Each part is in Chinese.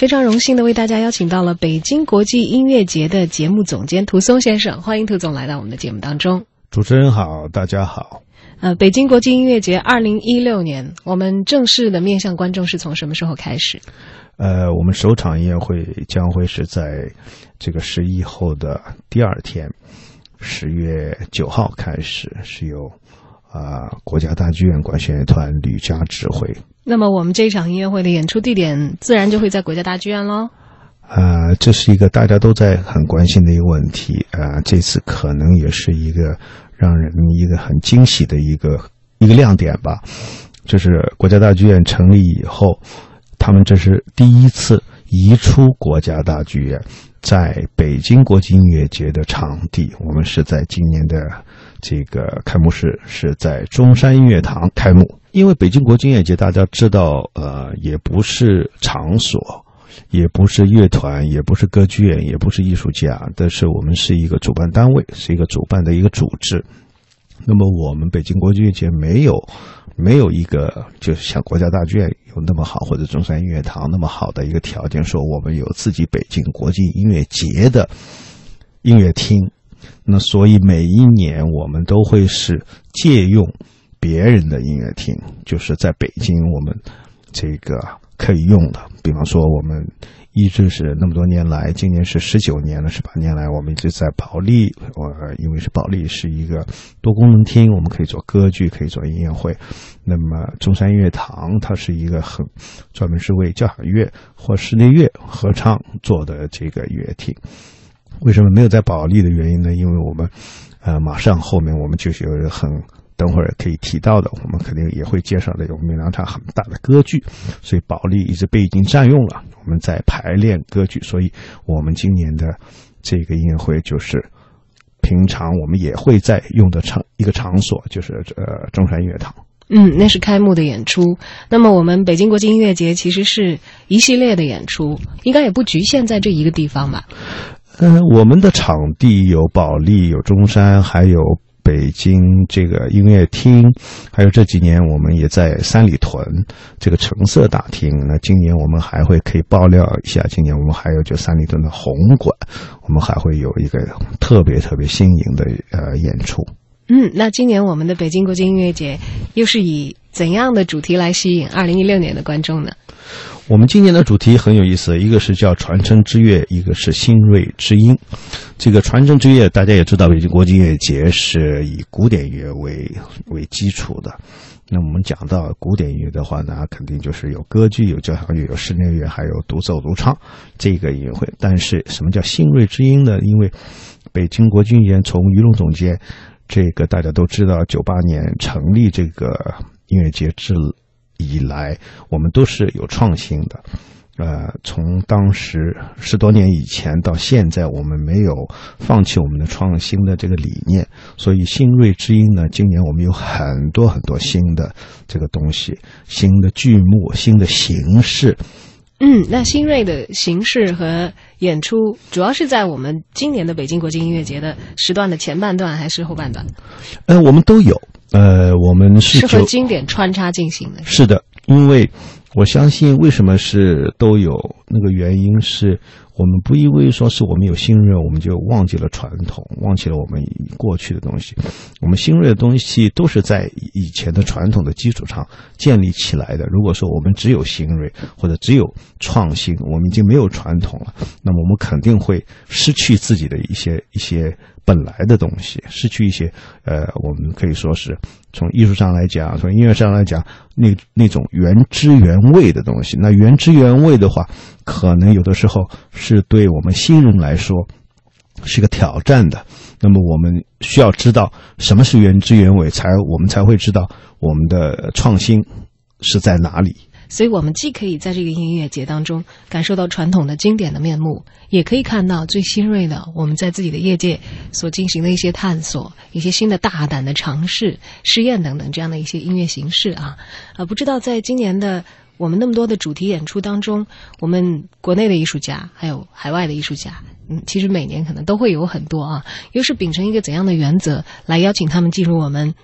非常荣幸的为大家邀请到了北京国际音乐节的节目总监涂松先生，欢迎涂总来到我们的节目当中。主持人好，大家好。呃，北京国际音乐节二零一六年，我们正式的面向观众是从什么时候开始？呃，我们首场音乐会将会是在这个十一后的第二天，十月九号开始，是由啊国家大剧院管弦乐团吕嘉指挥。那么我们这场音乐会的演出地点自然就会在国家大剧院喽。啊，这是一个大家都在很关心的一个问题啊，这次可能也是一个让人一个很惊喜的一个一个亮点吧。就是国家大剧院成立以后，他们这是第一次移出国家大剧院，在北京国际音乐节的场地，我们是在今年的这个开幕式是在中山音乐堂开幕。因为北京国际音乐节大家知道，呃，也不是场所。也不是乐团，也不是歌剧院，也不是艺术家，但是我们是一个主办单位，是一个主办的一个组织。那么，我们北京国际音乐节没有没有一个，就是像国家大剧院有那么好，或者中山音乐堂那么好的一个条件，说我们有自己北京国际音乐节的音乐厅。那所以每一年我们都会是借用别人的音乐厅，就是在北京我们这个。可以用的，比方说，我们一直是那么多年来，今年是十九年了，十八年来，我们一直在保利。我因为是保利是一个多功能厅，我们可以做歌剧，可以做音乐会。那么中山音乐堂，它是一个很专门是为交响乐或室内乐合唱做的这个音乐厅。为什么没有在保利的原因呢？因为我们，呃，马上后面我们就是有很。等会儿可以提到的，我们肯定也会介绍的。我们两场很大的歌剧，所以保利一直被已经占用了。我们在排练歌剧，所以我们今年的这个音乐会就是平常我们也会在用的场一个场所，就是呃中山音乐堂。嗯，那是开幕的演出。那么我们北京国际音乐节其实是一系列的演出，应该也不局限在这一个地方吧？嗯，我们的场地有保利，有中山，还有。北京这个音乐厅，还有这几年我们也在三里屯这个橙色大厅。那今年我们还会可以爆料一下，今年我们还有就三里屯的红馆，我们还会有一个特别特别新颖的呃演出。嗯，那今年我们的北京国际音乐节又是以怎样的主题来吸引二零一六年的观众呢？我们今年的主题很有意思，一个是叫“传承之乐”，一个是“新锐之音”。这个“传承之乐”，大家也知道，北京国际音乐节是以古典乐为为基础的。那我们讲到古典音乐的话呢，肯定就是有歌剧、有交响乐、有室内乐，还有独奏、独唱这个音乐会。但是什么叫“新锐之音”呢？因为北京国际音乐从于龙总监这个大家都知道，九八年成立这个音乐节之。以来，我们都是有创新的，呃，从当时十多年以前到现在，我们没有放弃我们的创新的这个理念。所以，新锐之音呢，今年我们有很多很多新的这个东西，新的剧目，新的形式。嗯，那新锐的形式和演出，主要是在我们今年的北京国际音乐节的时段的前半段还是后半段？呃，我们都有。呃，我们是和经典穿插进行的。是的，因为我相信，为什么是都有那个原因是。我们不因为说是我们有新锐，我们就忘记了传统，忘记了我们过去的东西。我们新锐的东西都是在以前的传统的基础上建立起来的。如果说我们只有新锐或者只有创新，我们已经没有传统了，那么我们肯定会失去自己的一些一些本来的东西，失去一些呃，我们可以说是从艺术上来讲，从音乐上来讲，那那种原汁原味的东西。那原汁原味的话。可能有的时候是对我们新人来说是个挑战的。那么我们需要知道什么是原汁原味，才我们才会知道我们的创新是在哪里。所以，我们既可以在这个音乐节当中感受到传统的经典的面目，也可以看到最新锐的我们在自己的业界所进行的一些探索、一些新的大胆的尝试、试验等等这样的一些音乐形式啊。啊，不知道在今年的。我们那么多的主题演出当中，我们国内的艺术家还有海外的艺术家，嗯，其实每年可能都会有很多啊。又是秉承一个怎样的原则来邀请他们进入我们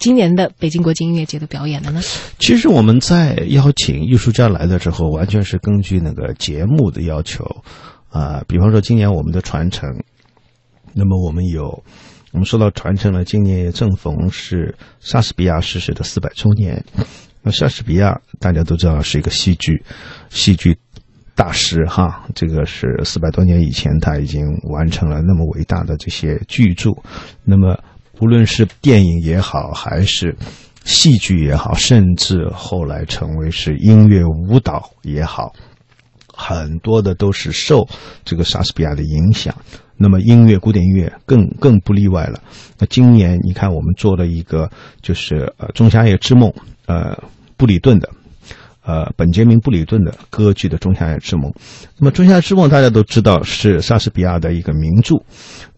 今年的北京国际音乐节的表演的呢？其实我们在邀请艺术家来的时候，完全是根据那个节目的要求啊、比方说今年我们的传承，那么我们有我们说到传承呢，今年也正逢是莎士比亚逝世的四百周年。那莎士比亚大家都知道是一个戏剧戏剧大师哈，这个是四百多年以前他已经完成了那么伟大的这些巨著。那么无论是电影也好，还是戏剧也好，甚至后来成为是音乐舞蹈也好，很多的都是受这个莎士比亚的影响。那么音乐，古典音乐更更不例外了。那今年你看，我们做了一个就是呃《仲夏夜之梦》，呃布里顿的。呃，本杰明·布里顿的歌剧的《仲夏夜之梦》，那么《仲夏夜之梦》大家都知道是莎士比亚的一个名著，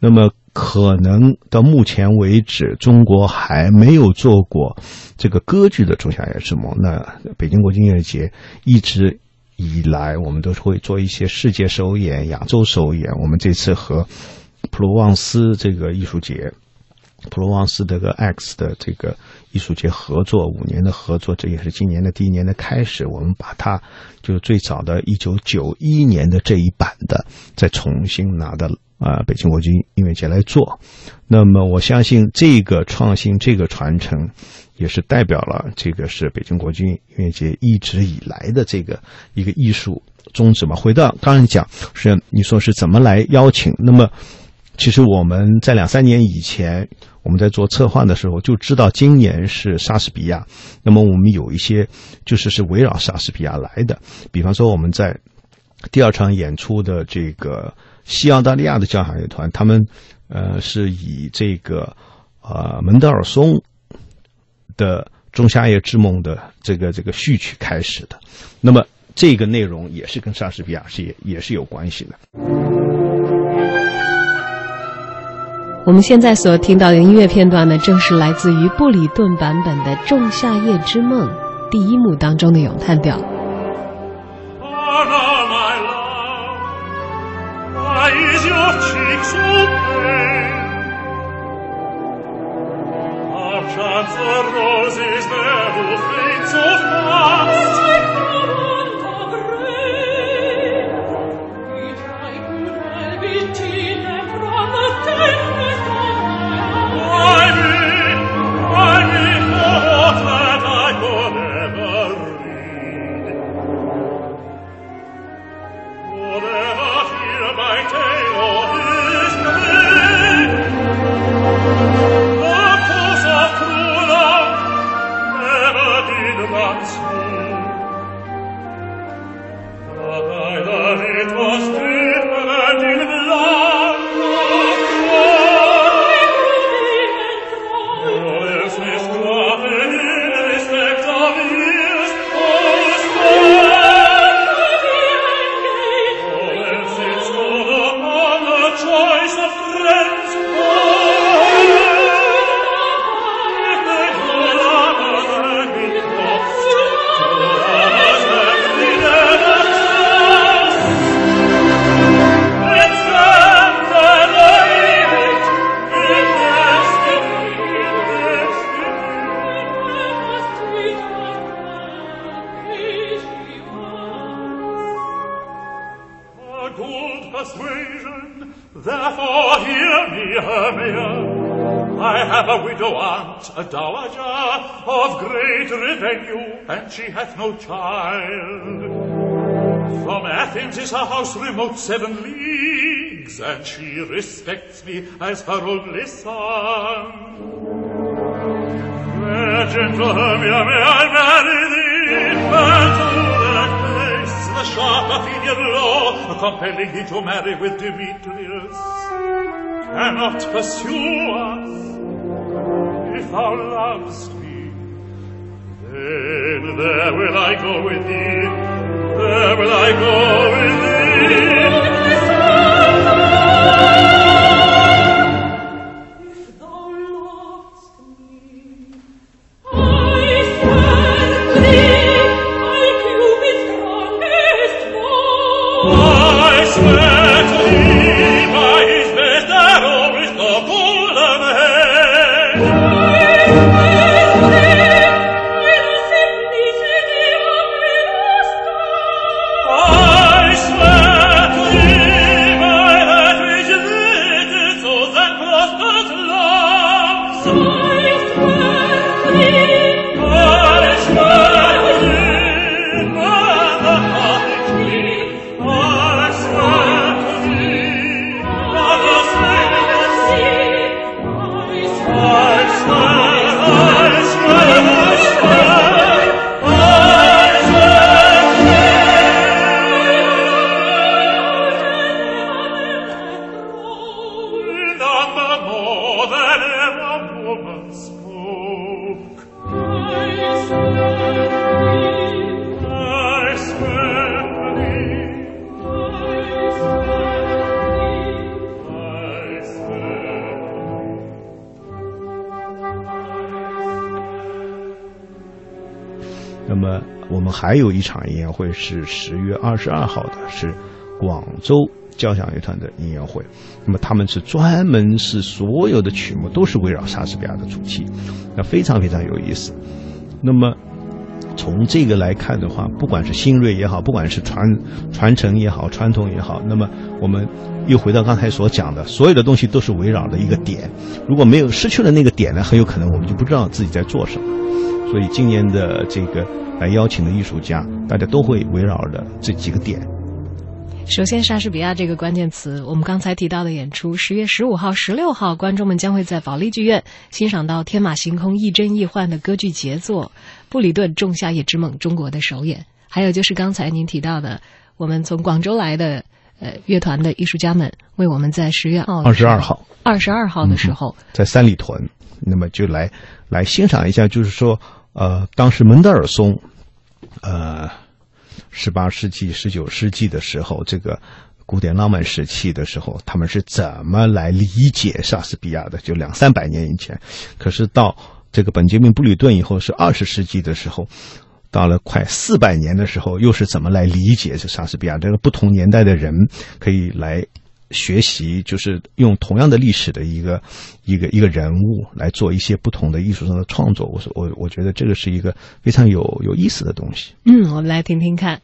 那么可能到目前为止，中国还没有做过这个歌剧的《仲夏夜之梦》。那北京国际音乐节一直以来，我们都是会做一些世界首演、亚洲首演。我们这次和普罗旺斯这个艺术节。普罗旺斯这个 X 的这个艺术节合作五年的合作，这也是今年的第一年的开始。我们把它就是最早的一九九一年的这一版的，再重新拿到啊、北京国际音乐节来做。那么我相信这个创新、这个传承，也是代表了这个是北京国际音乐节一直以来的这个一个艺术宗旨嘛。回到刚才讲，是你说是怎么来邀请？那么其实我们在两三年以前，我们在做策划的时候就知道今年是莎士比亚，那么我们有一些就是是围绕莎士比亚来的，比方说我们在第二场演出的这个西澳大利亚的交响乐团，他们呃是以这个呃门德尔松的《仲夏夜之梦》的这个这个序曲开始的，那么这个内容也是跟莎士比亚是也也是有关系的。我们现在所听到的音乐片段呢正是来自于布里顿版本的仲夏夜之梦第一幕当中的咏叹调。Good persuasion, therefore hear me, Hermia. I have a widow aunt, a dowager, of great revenue, and she hath no child. From Athens is her house remote seven leagues, and she respects me as her only son. Fair gentle Hermia, may I marry thee, Athenian law, compelling me to marry with Demetrius, cannot pursue us. If thou lovest me, then there will I go with thee, there will I go with thee. 还有一场音乐会是十月二十二号的，是广州交响乐团的音乐会。那么他们是专门是所有的曲目都是围绕莎士比亚的主题，那非常非常有意思。那么从这个来看的话，不管是新锐也好，不管是传传承也好，传统也好，那么我们又回到刚才所讲的，所有的东西都是围绕着一个点。如果没有失去了那个点呢，很有可能我们就不知道自己在做什么。所以今年的这个来邀请的艺术家，大家都会围绕着这几个点。首先，莎士比亚这个关键词，我们刚才提到的演出，十月十五号、十六号，观众们将会在保利剧院欣赏到天马行空、亦真亦幻的歌剧杰作《布里顿仲夏夜之梦》中国的首演。还有就是刚才您提到的，我们从广州来的呃乐团的艺术家们，为我们在十月二二十二号、二十二号的时候，在三里屯，那么就来来欣赏一下，就是说，呃，当时门德尔松，呃。十八世纪、十九世纪的时候，这个古典浪漫时期的时候，他们是怎么来理解莎士比亚的？就两三百年以前。可是到这个本杰明·布里顿以后，是二十世纪的时候，到了快四百年的时候，又是怎么来理解这莎士比亚？这个不同年代的人可以来。学习就是用同样的历史的一个一个一个人物来做一些不同的艺术上的创作，我说我我觉得这个是一个非常有有意思的东西。嗯，我们来听听看。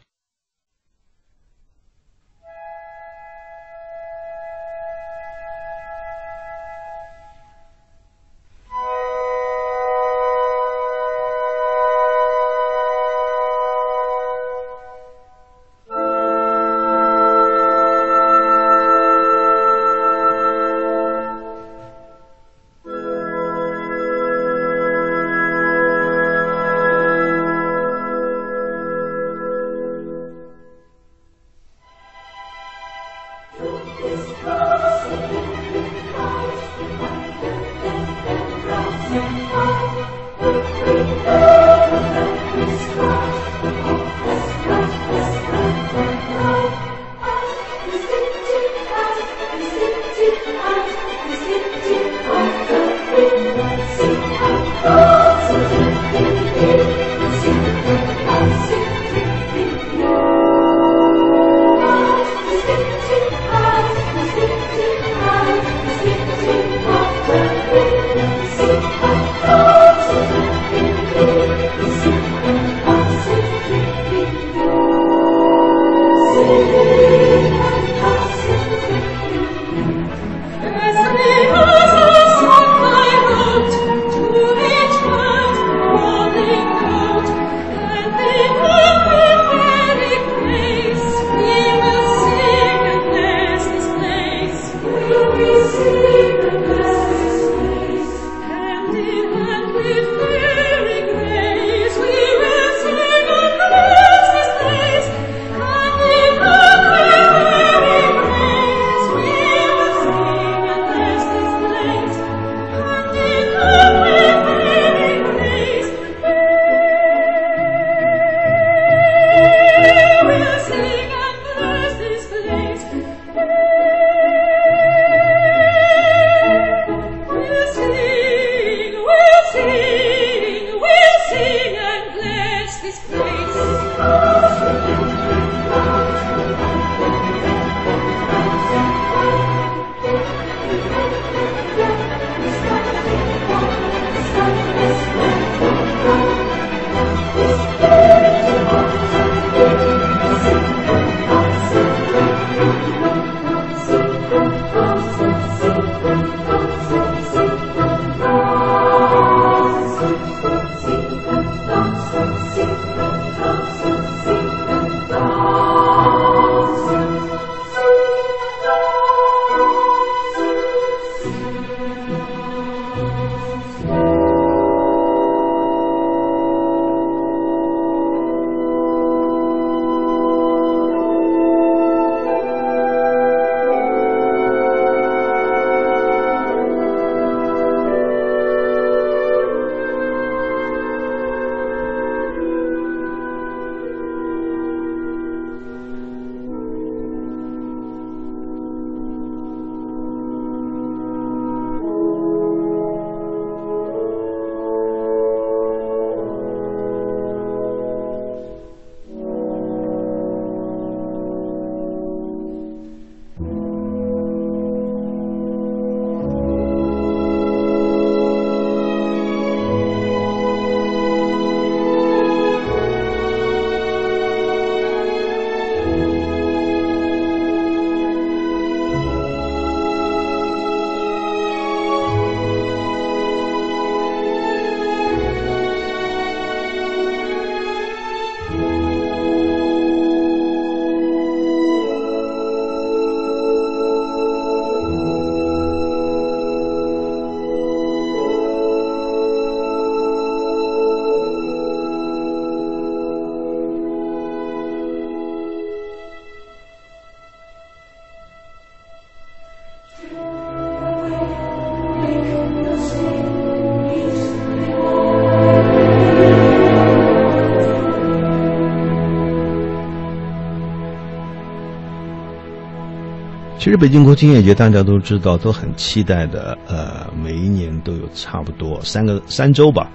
其实北京国庆音乐节大家都知道都很期待的呃每一年都有差不多三个三周吧。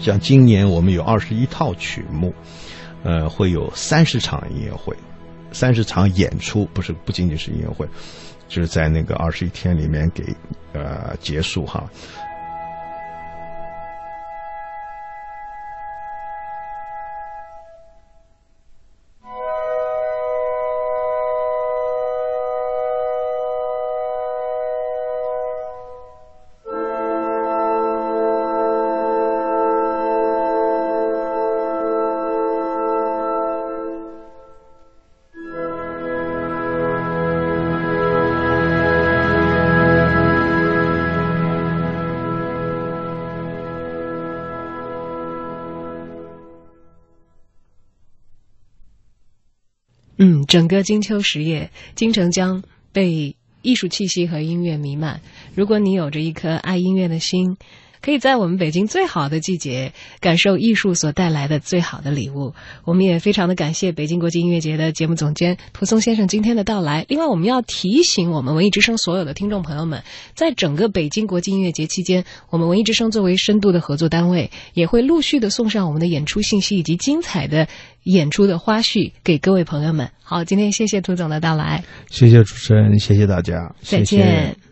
像今年我们有二十一套曲目呃会有三十场音乐会。三十场演出，不是不仅仅是音乐会，就是在那个二十一天里面给呃结束哈。整个金秋十月，京城将被艺术气息和音乐弥漫。如果你有着一颗爱音乐的心，可以在我们北京最好的季节感受艺术所带来的最好的礼物。我们也非常的感谢北京国际音乐节的节目总监涂松先生今天的到来。另外，我们要提醒我们文艺之声所有的听众朋友们，在整个北京国际音乐节期间，我们文艺之声作为深度的合作单位，也会陆续的送上我们的演出信息以及精彩的演出的花絮给各位朋友们。好，今天谢谢涂总的到来，谢谢主持人，谢谢大家，再见。